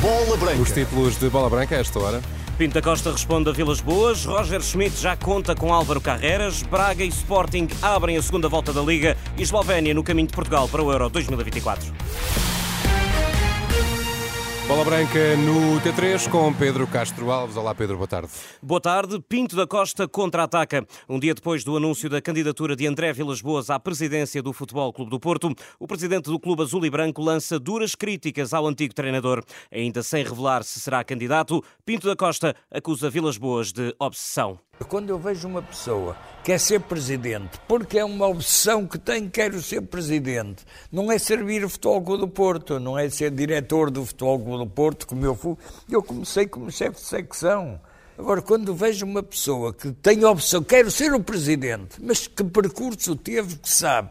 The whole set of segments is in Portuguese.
Bola Branca. Os títulos de Bola Branca a esta hora. Pinto da Costa responde a Vilas Boas, Roger Schmidt já conta com Álvaro Carreras, Braga e Sporting abrem a segunda volta da Liga e Eslovénia no caminho de Portugal para o Euro 2024. Bola Branca no T3 com Pedro Castro Alves. Olá Pedro, boa tarde. Boa tarde. Pinto da Costa contra-ataca. Um dia depois do anúncio da candidatura de André Vilas Boas à presidência do Futebol Clube do Porto, o presidente do clube azul e branco lança duras críticas ao antigo treinador. Ainda sem revelar se será candidato, Pinto da Costa acusa Vilas Boas de obsessão. Quando eu vejo uma pessoa que quer ser presidente, porque é uma obsessão que tem, quero ser presidente, não é servir o Futebol Clube do Porto, não é ser diretor do Futebol Clube do Porto, como eu fui. Eu comecei como chefe de secção. Agora, quando vejo uma pessoa que tem a opção, quero ser o presidente, mas que percurso teve, que sabe,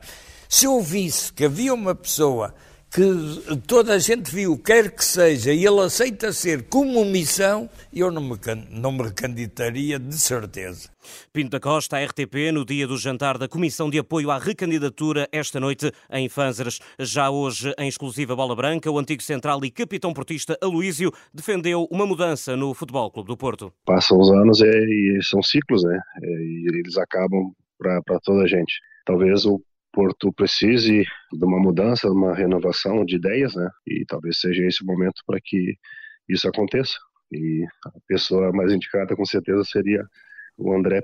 se eu visse que havia uma pessoa que toda a gente viu, quer que seja, e ele aceita ser como missão, eu não me, não me recandidataria de certeza. Pinto da Costa, RTP, no dia do jantar da Comissão de Apoio à Recandidatura, esta noite em Fanzeres. Já hoje, em exclusiva Bola Branca, o antigo central e capitão portista Aloísio defendeu uma mudança no Futebol Clube do Porto. Passam os anos e, e são ciclos, né? E eles acabam para toda a gente. Talvez o Porto precise de uma mudança, de uma renovação de ideias, né? E talvez seja esse o momento para que isso aconteça. E a pessoa mais indicada, com certeza, seria o André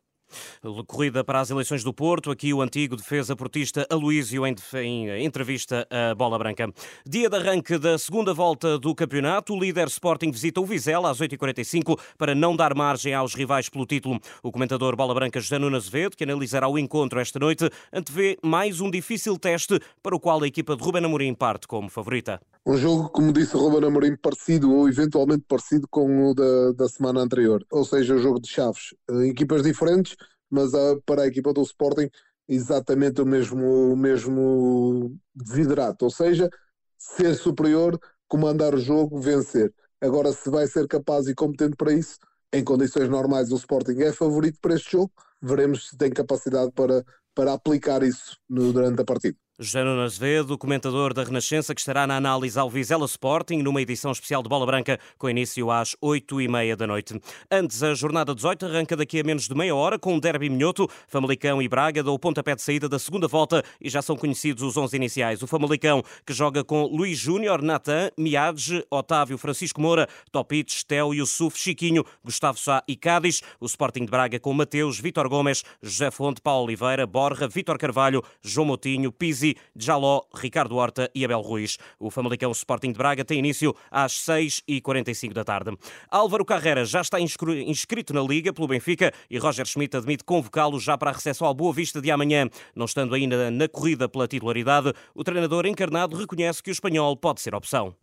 Corrida para as eleições do Porto, aqui o antigo defesa portista Aloísio em, em entrevista à Bola Branca. Dia de arranque da segunda volta do campeonato, o líder Sporting visita o Vizela às 8h45 para não dar margem aos rivais pelo título. O comentador Bola Branca José Nuno Azevedo, que analisará o encontro esta noite, antevê mais um difícil teste para o qual a equipa de Ruben Amorim parte como favorita. Um jogo, como disse Ruben Amorim, parecido ou eventualmente parecido com o da, da semana anterior. Ou seja, o jogo de chaves. Equipas diferentes, mas para a equipa do Sporting exatamente o mesmo, o mesmo desiderato, ou seja, ser superior, comandar o jogo, vencer. Agora, se vai ser capaz e competente para isso, em condições normais o Sporting é favorito para este jogo, veremos se tem capacidade para, para aplicar isso no, durante a partida. José Nuno Azevedo, comentador da Renascença, que estará na análise ao Vizela Sporting, numa edição especial de Bola Branca, com início às 8h30 da noite. Antes, a jornada 18 arranca daqui a menos de meia hora, com um derby minhoto. Famalicão e Braga dão o pontapé de saída da segunda volta e já são conhecidos os 11 iniciais. O Famalicão, que joga com Luís Júnior, Natan, Miades, Otávio, Francisco Moura, Topites, Teo, Yusuf, Chiquinho, Gustavo Sá e Cádiz. O Sporting de Braga com Mateus, Vitor Gomes, José Fonte, Paulo Oliveira, Borja, Vitor Carvalho, João Moutinho, Pizzi, Jaló, Ricardo Horta e Abel Ruiz. O Famalicão Sporting de Braga tem início às 6h45 da tarde. Álvaro Carreira já está inscrito na Liga pelo Benfica e Roger Schmidt admite convocá-lo já para a recepção ao Boa Vista de amanhã. Não estando ainda na corrida pela titularidade, o treinador encarnado reconhece que o espanhol pode ser opção.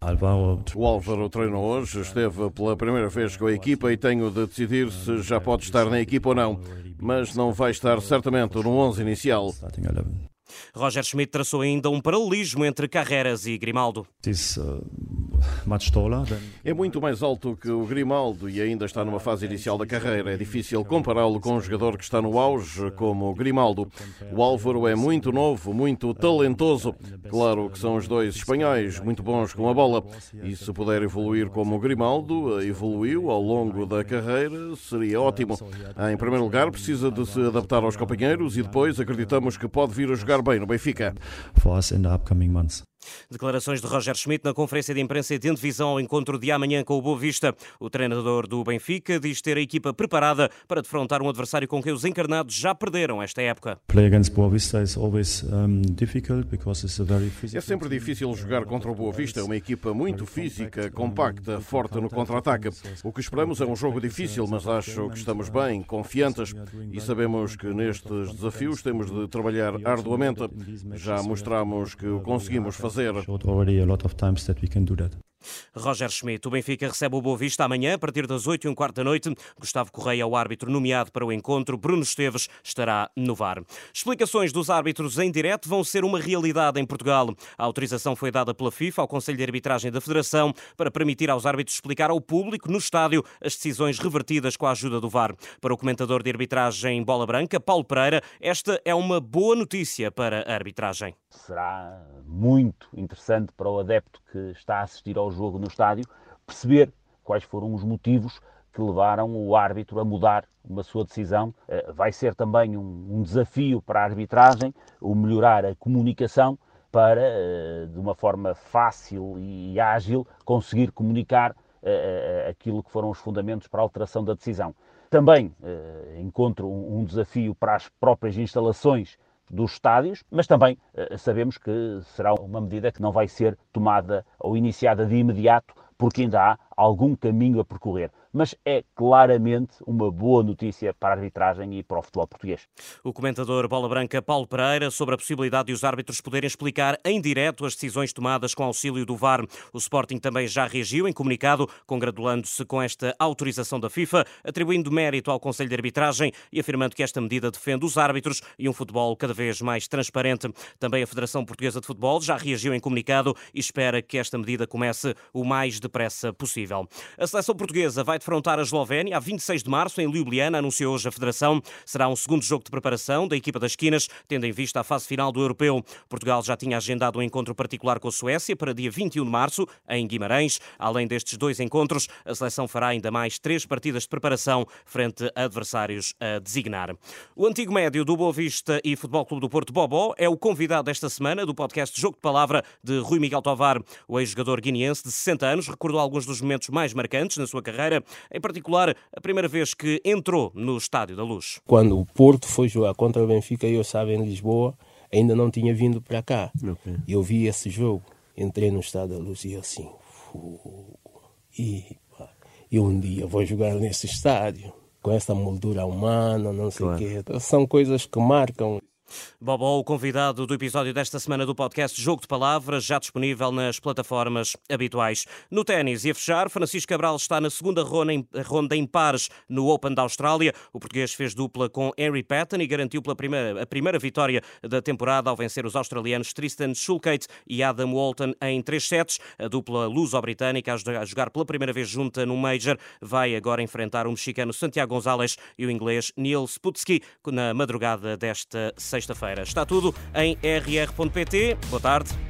O Álvaro treinou hoje, esteve pela primeira vez com a equipa e tenho de decidir se já pode estar na equipa ou não, mas não vai estar certamente no 11 inicial. Roger Schmidt traçou ainda um paralelismo entre Carreras e Grimaldo. Uh, é muito mais alto que o Grimaldo e ainda está numa fase inicial da carreira. É difícil compará-lo com um jogador que está no auge, como o Grimaldo. O Álvaro é muito novo, muito talentoso. Claro que são os dois espanhóis, muito bons com a bola. E se puder evoluir como o Grimaldo evoluiu ao longo da carreira, seria ótimo. Em primeiro lugar, precisa de se adaptar aos companheiros e depois acreditamos que pode vir a jogar bem no Benfica. For us in the upcoming months. Declarações de Roger Schmidt na conferência de imprensa e de divisão ao encontro de amanhã com o Boa Vista. O treinador do Benfica diz ter a equipa preparada para defrontar um adversário com quem os encarnados já perderam esta época. É sempre difícil jogar contra o Boa Vista, uma equipa muito física, compacta, forte no contra-ataque. O que esperamos é um jogo difícil, mas acho que estamos bem, confiantes e sabemos que nestes desafios temos de trabalhar arduamente. Já mostramos que o conseguimos fazer تصير showed already a lot of times that we can do that. Roger Schmidt, o Benfica recebe o Boa Vista amanhã, a partir das 8 e um quarto da noite. Gustavo Correia, o árbitro nomeado para o encontro. Bruno Esteves estará no VAR. Explicações dos árbitros em direto vão ser uma realidade em Portugal. A autorização foi dada pela FIFA ao Conselho de Arbitragem da Federação para permitir aos árbitros explicar ao público, no estádio, as decisões revertidas com a ajuda do VAR. Para o comentador de arbitragem Bola Branca, Paulo Pereira, esta é uma boa notícia para a arbitragem. Será muito interessante para o adepto que está a assistir ao jogo no estádio perceber quais foram os motivos que levaram o árbitro a mudar uma sua decisão. Eh, vai ser também um, desafio para a arbitragem o melhorar a comunicação para, eh, de uma forma fácil e ágil, conseguir comunicar eh, aquilo que foram os fundamentos para a alteração da decisão. Também encontro um desafio para as próprias instalações dos estádios, mas também sabemos que será uma medida que não vai ser tomada ou iniciada de imediato, porque ainda há algum caminho a percorrer mas é claramente uma boa notícia para a arbitragem e para o futebol português. O comentador Bola Branca Paulo Pereira sobre a possibilidade de os árbitros poderem explicar em direto as decisões tomadas com auxílio do VAR. O Sporting também já reagiu em comunicado, congratulando-se com esta autorização da FIFA, atribuindo mérito ao Conselho de Arbitragem e afirmando que esta medida defende os árbitros e um futebol cada vez mais transparente. Também a Federação Portuguesa de Futebol já reagiu em comunicado e espera que esta medida comece o mais depressa possível. A seleção portuguesa vai defrontar a Eslovénia a 26 de março em Ljubljana, anunciou hoje a Federação. Será um segundo jogo de preparação da equipa das esquinas, tendo em vista a fase final do Europeu. Portugal já tinha agendado um encontro particular com a Suécia para dia 21 de março, em Guimarães. Além destes dois encontros, a seleção fará ainda mais três partidas de preparação frente a adversários a designar. O antigo médio do Boa Vista e Futebol Clube do Porto, Bobó, é o convidado desta semana do podcast Jogo de Palavra de Rui Miguel Tovar. O ex-jogador guineense de 60 anos recordou alguns dos momentos mais marcantes na sua carreira em particular a primeira vez que entrou no Estádio da Luz. Quando o Porto foi jogar contra o Benfica, eu estava em Lisboa, ainda não tinha vindo para cá. Okay. Eu vi esse jogo, entrei no Estádio da Luz e assim, e, e um dia vou jogar nesse estádio com essa moldura humana, não sei o claro. quê. São coisas que marcam. Bobó, o convidado do episódio desta semana do podcast Jogo de Palavras, já disponível nas plataformas habituais. No ténis e a fechar, Francisco Cabral está na segunda ronda em pares no Open da Austrália. O português fez dupla com Harry Patton e garantiu pela primeira, a primeira vitória da temporada ao vencer os australianos Tristan Schulkate e Adam Walton em três sets. A dupla luso-britânica, a jogar pela primeira vez junta no Major, vai agora enfrentar o mexicano Santiago Gonzalez e o inglês Neil Sputsky na madrugada desta sexta sexta-feira. Está tudo em rr.pt. Boa tarde.